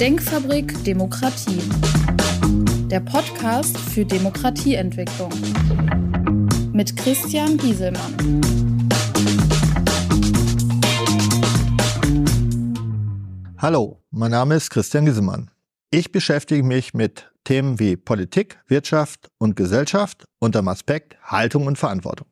Denkfabrik Demokratie. Der Podcast für Demokratieentwicklung. Mit Christian Gieselmann. Hallo, mein Name ist Christian Gieselmann. Ich beschäftige mich mit Themen wie Politik, Wirtschaft und Gesellschaft unter dem Aspekt Haltung und Verantwortung.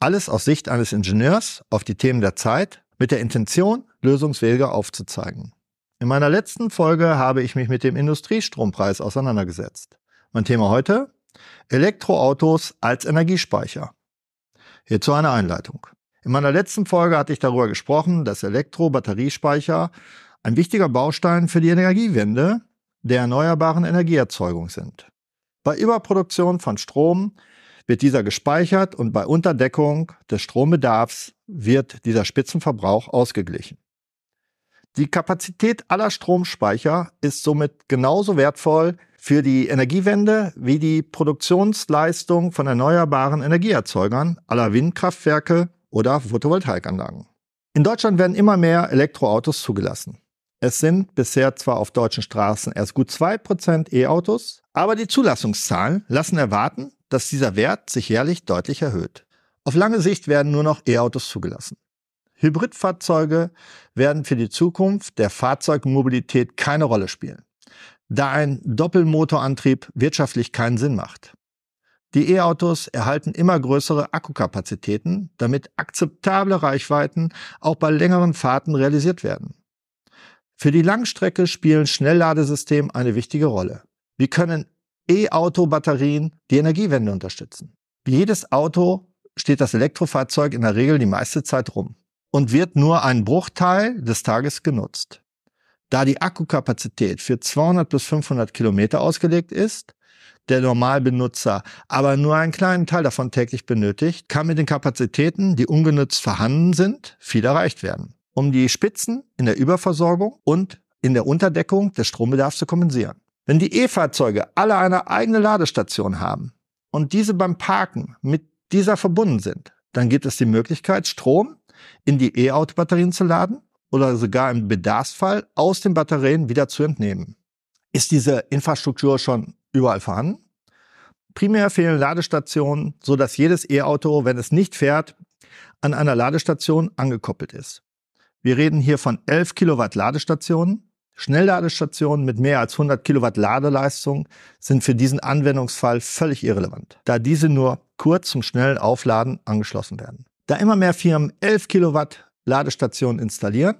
Alles aus Sicht eines Ingenieurs auf die Themen der Zeit mit der Intention, Lösungswege aufzuzeigen. In meiner letzten Folge habe ich mich mit dem Industriestrompreis auseinandergesetzt. Mein Thema heute? Elektroautos als Energiespeicher. Hierzu eine Einleitung. In meiner letzten Folge hatte ich darüber gesprochen, dass Elektro-Batteriespeicher ein wichtiger Baustein für die Energiewende der erneuerbaren Energieerzeugung sind. Bei Überproduktion von Strom wird dieser gespeichert und bei Unterdeckung des Strombedarfs wird dieser Spitzenverbrauch ausgeglichen. Die Kapazität aller Stromspeicher ist somit genauso wertvoll für die Energiewende wie die Produktionsleistung von erneuerbaren Energieerzeugern aller Windkraftwerke oder Photovoltaikanlagen. In Deutschland werden immer mehr Elektroautos zugelassen. Es sind bisher zwar auf deutschen Straßen erst gut zwei Prozent E-Autos, aber die Zulassungszahlen lassen erwarten, dass dieser Wert sich jährlich deutlich erhöht. Auf lange Sicht werden nur noch E-Autos zugelassen. Hybridfahrzeuge werden für die Zukunft der Fahrzeugmobilität keine Rolle spielen, da ein Doppelmotorantrieb wirtschaftlich keinen Sinn macht. Die E-Autos erhalten immer größere Akkukapazitäten, damit akzeptable Reichweiten auch bei längeren Fahrten realisiert werden. Für die Langstrecke spielen Schnellladesysteme eine wichtige Rolle. Wie können E-Auto-Batterien die Energiewende unterstützen? Wie jedes Auto steht das Elektrofahrzeug in der Regel die meiste Zeit rum und wird nur ein Bruchteil des Tages genutzt. Da die Akkukapazität für 200 bis 500 Kilometer ausgelegt ist, der Normalbenutzer aber nur einen kleinen Teil davon täglich benötigt, kann mit den Kapazitäten, die ungenutzt vorhanden sind, viel erreicht werden, um die Spitzen in der Überversorgung und in der Unterdeckung des Strombedarfs zu kompensieren. Wenn die E-Fahrzeuge alle eine eigene Ladestation haben und diese beim Parken mit dieser verbunden sind, dann gibt es die Möglichkeit, Strom in die E-Auto-Batterien zu laden oder sogar im Bedarfsfall aus den Batterien wieder zu entnehmen. Ist diese Infrastruktur schon überall vorhanden? Primär fehlen Ladestationen, so dass jedes E-Auto, wenn es nicht fährt, an einer Ladestation angekoppelt ist. Wir reden hier von 11 Kilowatt Ladestationen. Schnellladestationen mit mehr als 100 Kilowatt Ladeleistung sind für diesen Anwendungsfall völlig irrelevant, da diese nur kurz zum schnellen Aufladen angeschlossen werden. Da immer mehr Firmen 11 Kilowatt Ladestationen installieren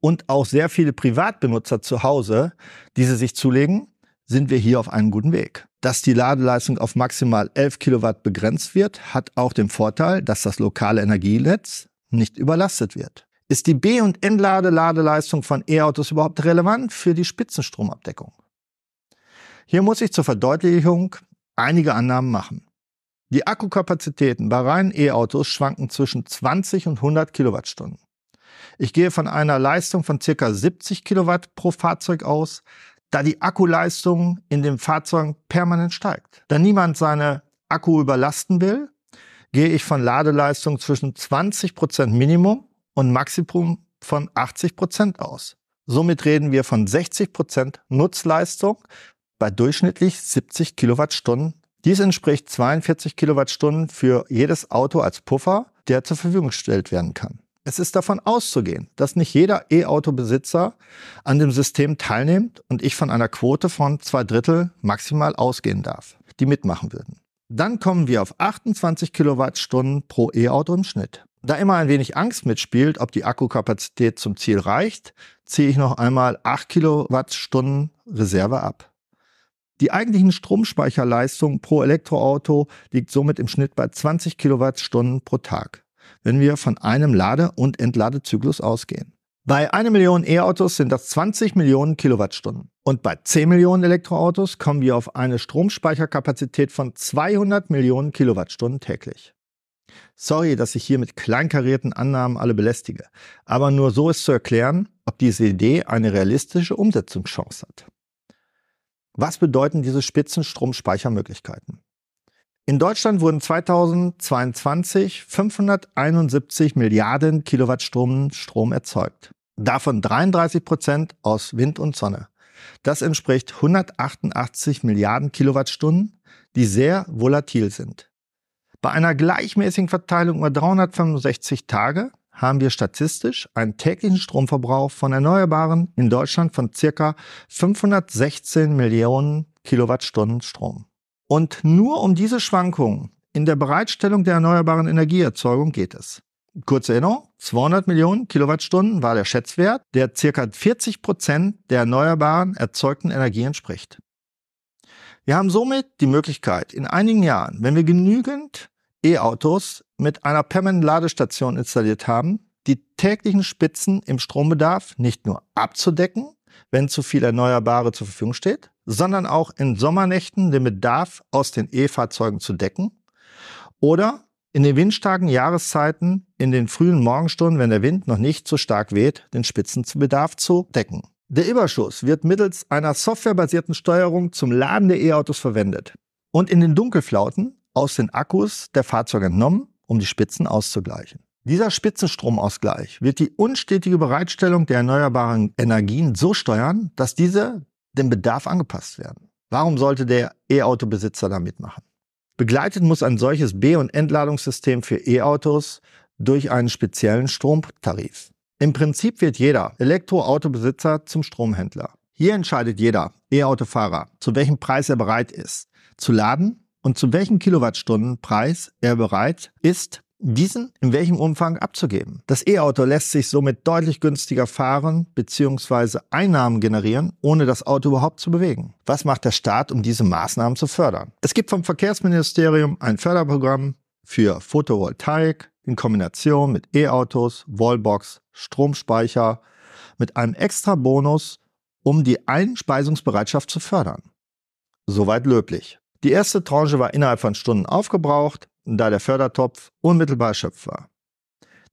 und auch sehr viele Privatbenutzer zu Hause diese sich zulegen, sind wir hier auf einem guten Weg. Dass die Ladeleistung auf maximal 11 Kilowatt begrenzt wird, hat auch den Vorteil, dass das lokale Energienetz nicht überlastet wird. Ist die B- und Entladeladeleistung von E-Autos überhaupt relevant für die Spitzenstromabdeckung? Hier muss ich zur Verdeutlichung einige Annahmen machen. Die Akkukapazitäten bei reinen E-Autos schwanken zwischen 20 und 100 Kilowattstunden. Ich gehe von einer Leistung von circa 70 Kilowatt pro Fahrzeug aus, da die Akkuleistung in den Fahrzeugen permanent steigt. Da niemand seine Akku überlasten will, gehe ich von Ladeleistung zwischen 20 Prozent Minimum und Maximum von 80 Prozent aus. Somit reden wir von 60 Prozent Nutzleistung bei durchschnittlich 70 Kilowattstunden dies entspricht 42 Kilowattstunden für jedes Auto als Puffer, der zur Verfügung gestellt werden kann. Es ist davon auszugehen, dass nicht jeder E-Auto-Besitzer an dem System teilnimmt und ich von einer Quote von zwei Drittel maximal ausgehen darf, die mitmachen würden. Dann kommen wir auf 28 Kilowattstunden pro E-Auto im Schnitt. Da immer ein wenig Angst mitspielt, ob die Akkukapazität zum Ziel reicht, ziehe ich noch einmal 8 Kilowattstunden Reserve ab. Die eigentlichen Stromspeicherleistung pro Elektroauto liegt somit im Schnitt bei 20 Kilowattstunden pro Tag, wenn wir von einem Lade- und Entladezyklus ausgehen. Bei einer Million E-Autos sind das 20 Millionen Kilowattstunden. Und bei 10 Millionen Elektroautos kommen wir auf eine Stromspeicherkapazität von 200 Millionen Kilowattstunden täglich. Sorry, dass ich hier mit kleinkarierten Annahmen alle belästige, aber nur so ist zu erklären, ob diese Idee eine realistische Umsetzungschance hat. Was bedeuten diese Spitzenstromspeichermöglichkeiten? In Deutschland wurden 2022 571 Milliarden Kilowattstunden Strom erzeugt. davon 33 Prozent aus Wind und Sonne. Das entspricht 188 Milliarden Kilowattstunden, die sehr volatil sind. Bei einer gleichmäßigen Verteilung über 365 Tage haben wir statistisch einen täglichen Stromverbrauch von Erneuerbaren in Deutschland von circa 516 Millionen Kilowattstunden Strom. Und nur um diese Schwankungen in der Bereitstellung der erneuerbaren Energieerzeugung geht es. Kurze Erinnerung, 200 Millionen Kilowattstunden war der Schätzwert, der circa 40 Prozent der erneuerbaren erzeugten Energie entspricht. Wir haben somit die Möglichkeit, in einigen Jahren, wenn wir genügend E-Autos mit einer permanenten Ladestation installiert haben, die täglichen Spitzen im Strombedarf nicht nur abzudecken, wenn zu viel Erneuerbare zur Verfügung steht, sondern auch in Sommernächten den Bedarf aus den E-Fahrzeugen zu decken oder in den windstarken Jahreszeiten in den frühen Morgenstunden, wenn der Wind noch nicht so stark weht, den Spitzenbedarf zu decken. Der Überschuss wird mittels einer softwarebasierten Steuerung zum Laden der E-Autos verwendet und in den Dunkelflauten aus den Akkus der Fahrzeuge entnommen, um die Spitzen auszugleichen. Dieser Spitzenstromausgleich wird die unstetige Bereitstellung der erneuerbaren Energien so steuern, dass diese dem Bedarf angepasst werden. Warum sollte der E-Auto-Besitzer da mitmachen? Begleitet muss ein solches B- und Entladungssystem für E-Autos durch einen speziellen Stromtarif. Im Prinzip wird jeder Elektroautobesitzer zum Stromhändler. Hier entscheidet jeder E-Autofahrer, zu welchem Preis er bereit ist, zu laden und zu welchem Kilowattstundenpreis er bereit ist, diesen in welchem Umfang abzugeben. Das E-Auto lässt sich somit deutlich günstiger fahren bzw. Einnahmen generieren, ohne das Auto überhaupt zu bewegen. Was macht der Staat, um diese Maßnahmen zu fördern? Es gibt vom Verkehrsministerium ein Förderprogramm für Photovoltaik in Kombination mit E-Autos, Wallbox, Stromspeicher mit einem extra Bonus, um die Einspeisungsbereitschaft zu fördern. Soweit löblich. Die erste Tranche war innerhalb von Stunden aufgebraucht, da der Fördertopf unmittelbar erschöpft war.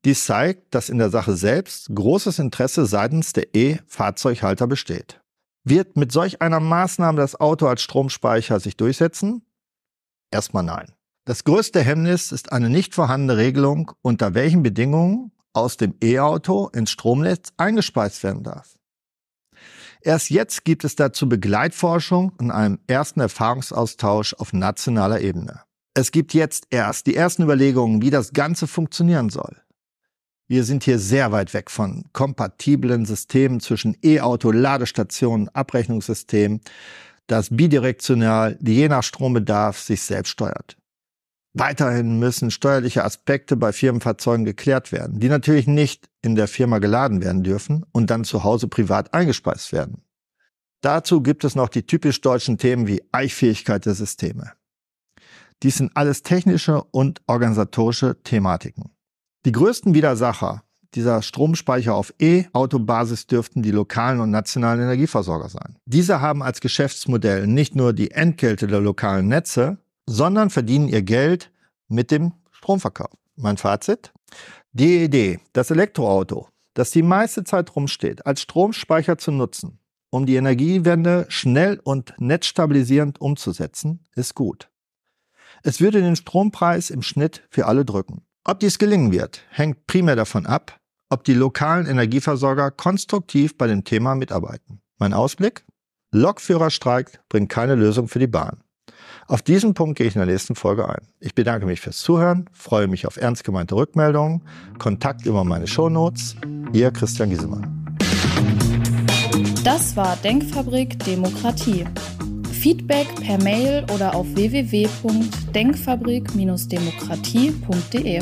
Dies zeigt, dass in der Sache selbst großes Interesse seitens der E-Fahrzeughalter besteht. Wird mit solch einer Maßnahme das Auto als Stromspeicher sich durchsetzen? Erstmal nein. Das größte Hemmnis ist eine nicht vorhandene Regelung, unter welchen Bedingungen aus dem E-Auto ins Stromnetz eingespeist werden darf. Erst jetzt gibt es dazu Begleitforschung und einen ersten Erfahrungsaustausch auf nationaler Ebene. Es gibt jetzt erst die ersten Überlegungen, wie das Ganze funktionieren soll. Wir sind hier sehr weit weg von kompatiblen Systemen zwischen E-Auto, Ladestationen, Abrechnungssystemen, das bidirektional, je nach Strombedarf, sich selbst steuert. Weiterhin müssen steuerliche Aspekte bei Firmenfahrzeugen geklärt werden, die natürlich nicht in der Firma geladen werden dürfen und dann zu Hause privat eingespeist werden. Dazu gibt es noch die typisch deutschen Themen wie Eichfähigkeit der Systeme. Dies sind alles technische und organisatorische Thematiken. Die größten Widersacher dieser Stromspeicher auf E-Auto-Basis dürften die lokalen und nationalen Energieversorger sein. Diese haben als Geschäftsmodell nicht nur die Entgelte der lokalen Netze, sondern verdienen ihr Geld mit dem Stromverkauf. Mein Fazit? Die Idee, das Elektroauto, das die meiste Zeit rumsteht, als Stromspeicher zu nutzen, um die Energiewende schnell und netzstabilisierend umzusetzen, ist gut. Es würde den Strompreis im Schnitt für alle drücken. Ob dies gelingen wird, hängt primär davon ab, ob die lokalen Energieversorger konstruktiv bei dem Thema mitarbeiten. Mein Ausblick? Lokführerstreik bringt keine Lösung für die Bahn. Auf diesen Punkt gehe ich in der nächsten Folge ein. Ich bedanke mich fürs Zuhören, freue mich auf ernst gemeinte Rückmeldungen, Kontakt über meine Shownotes. Ihr Christian Giesemann. Das war Denkfabrik Demokratie. Feedback per Mail oder auf www.denkfabrik-demokratie.de.